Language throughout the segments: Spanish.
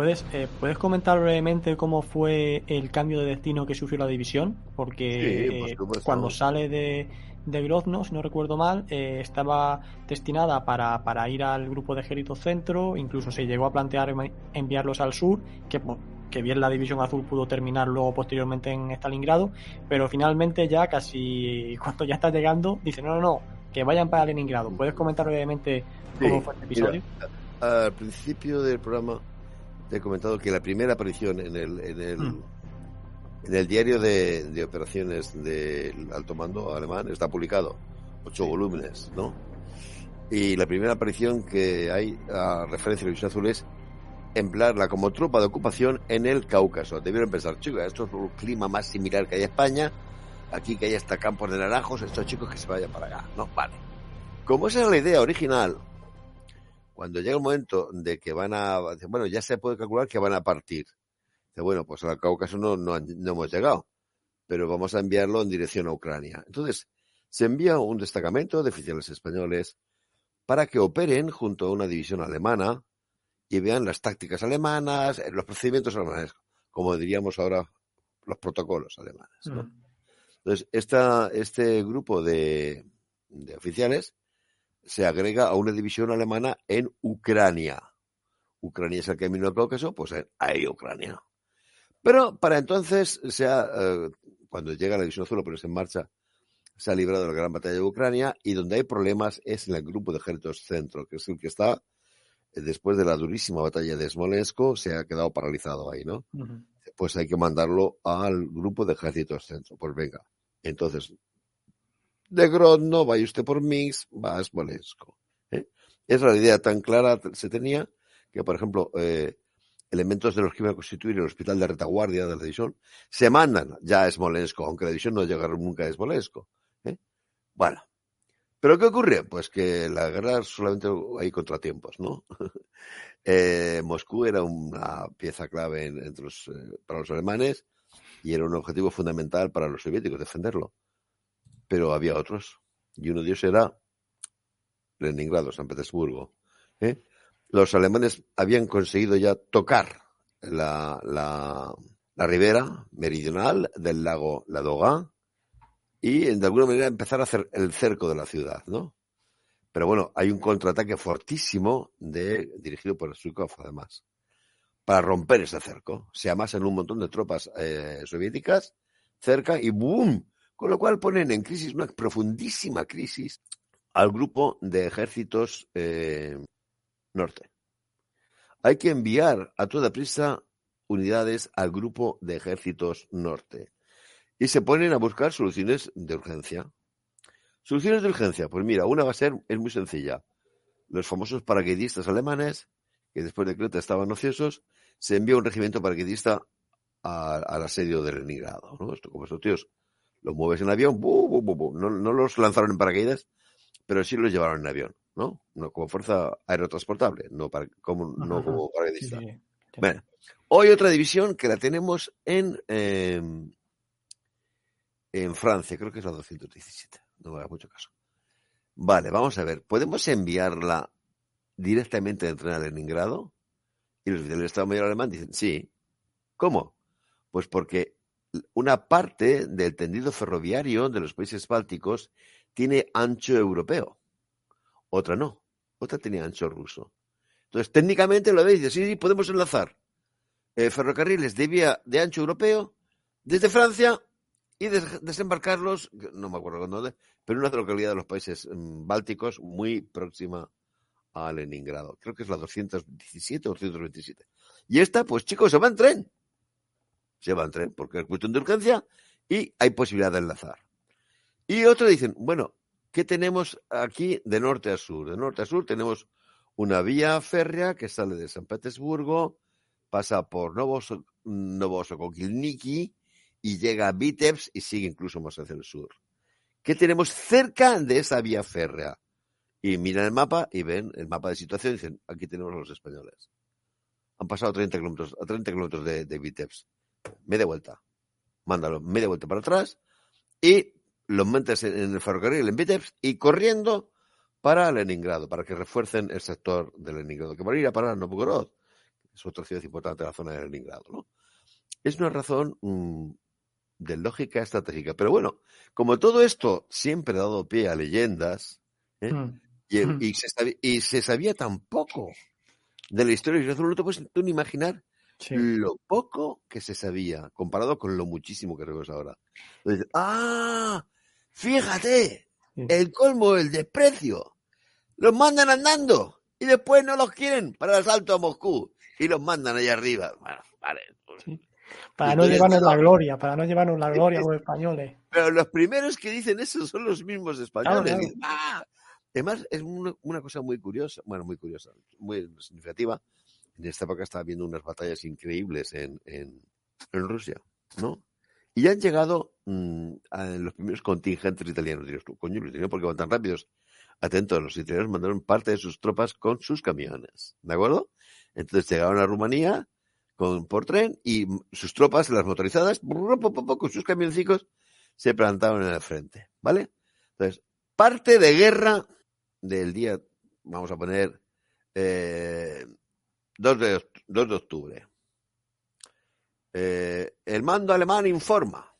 ¿Puedes, eh, ¿Puedes comentar brevemente cómo fue el cambio de destino que sufrió la división? Porque Sí, por eh, cuando sale de, de Grozno, si no recuerdo mal, eh, estaba destinada para, para ir al grupo de ejército centro, incluso se llegó a plantear enviarlos al sur, que, que bien la división azul pudo terminar luego posteriormente en Stalingrado, pero finalmente ya casi cuando ya está llegando, dice no, no, no, que vayan para Leningrado. ¿Puedes comentar brevemente cómo Sí, fue este mira, episodio? al principio del programa te he comentado que la primera aparición en el, en el, Mm. en el diario de, de operaciones del alto mando alemán está publicado, ocho volúmenes, ¿no? Y la primera aparición que hay a referencia a la División Azul es emplearla como tropa de ocupación en el Cáucaso. Debieron pensar, chicos, esto es un clima más similar que hay en España, aquí que hay hasta campos de naranjos, estos chicos que se vayan para acá, ¿no? Vale. Como esa era la idea original, cuando llega el momento de que van a, bueno, ya se puede calcular que van a partir. Dice, bueno, pues al Cáucaso no, no, no hemos llegado, pero vamos a enviarlo en dirección a Ucrania. Entonces, se envía un destacamento de oficiales españoles para que operen junto a una división alemana y vean las tácticas alemanas, eh, los procedimientos alemanes, como diríamos ahora, los protocolos alemanes. ¿no? Mm. Entonces, esta, este grupo de, de oficiales se agrega a una división alemana en Ucrania. Ucrania es el camino al Cáucaso, pues eh, ahí Ucrania. Pero para entonces, se ha, eh, cuando llega la división azul a ponerse en marcha, se ha librado la gran batalla de Ucrania y donde hay problemas es en el grupo de ejércitos centro, que es el que está eh, después de la durísima batalla de Smolensk, se ha quedado paralizado ahí, ¿no? Pues hay que mandarlo al grupo de ejércitos centro. Pues venga. Entonces, de Grodno, vaya usted por Minsk, va a Smolensk. ¿eh? Esa la idea tan clara se tenía que, por ejemplo, eh, elementos de los que iban a constituir el hospital de retaguardia de la división se mandan ya a Smolensk, aunque la división no llegaron nunca a Smolensk. ¿eh? Bueno. ¿Pero qué ocurre? Pues que la guerra solamente hay contratiempos, ¿no? Eh, Moscú era una pieza clave en- entre los, para los alemanes y era un objetivo fundamental para los soviéticos defenderlo. Pero había otros. Y uno de ellos era Leningrado, San Petersburgo. ¿eh? Los alemanes habían conseguido ya tocar la, la, la ribera meridional del lago Ladoga y de alguna manera empezar a hacer el cerco de la ciudad, ¿no? Pero bueno, hay un contraataque fortísimo de, dirigido por Zhukov, además, para romper ese cerco. Se amasan un montón de tropas eh, soviéticas cerca y ¡boom! Con lo cual ponen en crisis, una profundísima crisis, al grupo de ejércitos eh, norte. Hay que enviar a toda prisa unidades al grupo de ejércitos norte. Y se ponen a buscar soluciones de urgencia. Soluciones de urgencia, pues mira, una va a ser, es muy sencilla. Los famosos paracaidistas alemanes, que después de Creta estaban ociosos, se envía un regimiento paracaidista al asedio de Leningrado. ¿no? Esto, como estos tíos los mueves en avión, ¡bu, bu, bu, bu! No, no los lanzaron en paracaídas, pero sí los llevaron en avión, ¿no? no como fuerza aerotransportable, no, para, como, no Ajá. como Sí, paracaidista. sí. Bueno, hoy otra división que la tenemos en, eh, en Francia, creo que es la 217, no me hagas mucho caso. Vale, vamos a ver, ¿podemos enviarla directamente de tren a Leningrado? Y los del Estado Mayor alemán dicen, sí. ¿Cómo? Pues porque una parte del tendido ferroviario de los países bálticos tiene ancho europeo, otra no, otra tenía ancho ruso. Entonces, técnicamente lo veis, sí, sí, podemos enlazar eh, ferrocarriles de vía de ancho europeo desde Francia y des- desembarcarlos, no me acuerdo dónde, pero en una localidad de los países mm, bálticos muy próxima a Leningrado. Creo que es la 217 o 227. Y esta, pues chicos, se va en tren. Se va en tren porque es cuestión de urgencia y hay posibilidad de enlazar. Y otro dicen, bueno, ¿qué tenemos aquí de norte a sur? De norte a sur tenemos una vía férrea que sale de San Petersburgo, pasa por Novoso- Novosokilniki y llega a Vitebsk y sigue incluso más hacia el sur. ¿Qué tenemos cerca de esa vía férrea? Y miran el mapa y ven el mapa de situación y dicen, aquí tenemos a los españoles. Han pasado 30 kilómetros, a 30 kilómetros de, de Vitebsk. Media vuelta. Mándalo media vuelta para atrás y los metes en, el ferrocarril en Vitebsk y corriendo para Leningrado, para que refuercen el sector de Leningrado, que van a ir a parar a Novgorod, que es otra ciudad importante de la zona de Leningrado. ¿no? Es una razón mm, de lógica estratégica. Pero bueno, como todo esto siempre ha dado pie a leyendas, ¿eh? Mm. y, Mm. y se sabía, y se sabía tan poco de la historia de Israel, no te puedes tú ni imaginar Sí. lo poco que se sabía comparado con lo muchísimo que sabemos ahora. Entonces, ¡Ah! Fíjate, el colmo, el desprecio. Los mandan andando y después no los quieren para el asalto a Moscú y los mandan allá arriba. Bueno, vale. pues, Sí. Para no Entonces, llevarnos la gloria, para no llevarnos la gloria los españoles. Pero los primeros que dicen eso son los mismos españoles. Claro, claro. "Ah". Además, es una, una cosa muy curiosa, bueno, muy curiosa, muy significativa. En esta época está habiendo unas batallas increíbles en, en, en Rusia, ¿no? Y ya han llegado mm, a los primeros contingentes italianos. Tú, coño, los italianos, ¿por qué van tan rápidos? Atentos, los italianos mandaron parte de sus tropas con sus camiones, ¿de acuerdo? Entonces llegaron a Rumanía con, por tren y sus tropas, las motorizadas, con sus camioncicos, se plantaron en el frente, ¿vale? Entonces, parte de guerra del día, vamos a poner, eh, 2, de, oct- 2 de octubre. Eh, el mando alemán informa.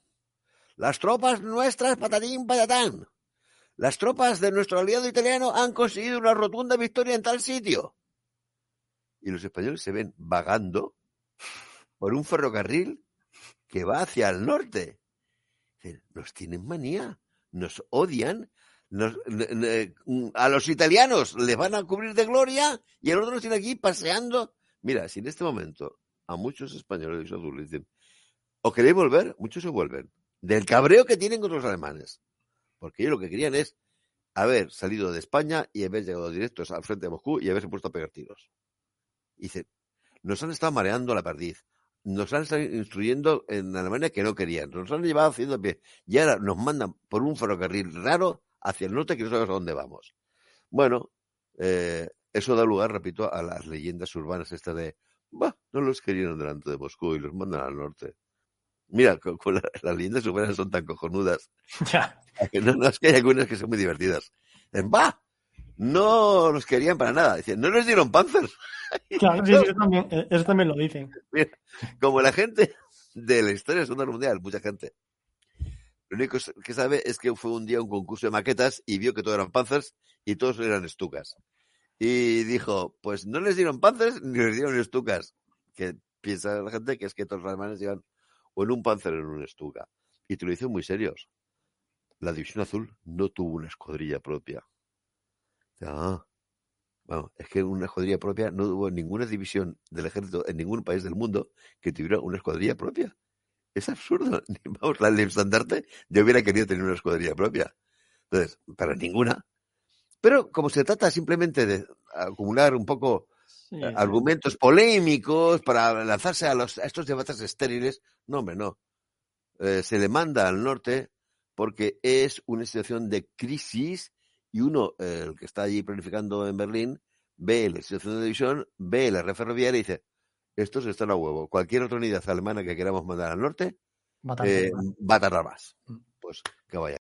Las tropas nuestras, patatín, patatán. Las tropas de nuestro aliado italiano han conseguido una rotunda victoria en tal sitio. Y los españoles se ven vagando por un ferrocarril que va hacia el norte. Nos tienen manía, nos odian, nos- ne- a los italianos les van a cubrir de gloria y el otro nos tiene aquí paseando. Mira, si en este momento a muchos españoles azules dicen, ¿o queréis volver? Muchos se vuelven. Del cabreo que tienen con los alemanes. Porque ellos lo que querían es haber salido de España y haber llegado directos al frente de Moscú y haberse puesto a pegar tiros. Y dicen, nos han estado mareando la perdiz. Nos han estado instruyendo en Alemania que no querían. Nos han llevado haciendo pie. Y ahora nos mandan por un ferrocarril raro hacia el norte que no sabemos a dónde vamos. Bueno, eh, eso da lugar, repito, a las leyendas urbanas estas de, bah, no los querían delante de Moscú y los mandan al norte. Mira, con, con la- las leyendas urbanas son tan cojonudas. Ya. que No, no, es que hay algunas que son muy divertidas. Bah, no los querían para nada. Dicen, no les dieron panzer. Claro, sí, eso también, eh, eso también lo dicen. Como la gente de la historia de la Segunda Mundial, mucha gente. Lo único que sabe es que fue un día un concurso de maquetas y vio que todos eran panzers y todos eran estucas. Y dijo, pues no les dieron panzers ni les dieron estucas. Que piensa la gente que es que todos los alemanes iban o en un panzer o en un estuca. Y te lo dicen muy serios. La División Azul no tuvo una escuadrilla propia. Ah, bueno, es que una escuadrilla propia no hubo ninguna división del ejército en ningún país del mundo que tuviera una escuadrilla propia. Es absurdo. Vamos, la el estandarte yo hubiera querido tener una escuadrilla propia. Entonces, para ninguna. Pero como se trata simplemente de acumular un poco Sí, eh, sí. argumentos polémicos para lanzarse a, los, a estos debates estériles, no, hombre, no. Eh, se le manda al norte porque es una situación de crisis y uno, eh, el que está allí planificando en Berlín, ve la situación de división, ve la red ferroviaria y dice, estos están a huevo. Cualquier otra unidad alemana que queramos mandar al norte eh, va a tardar más. Mm. Pues que vaya.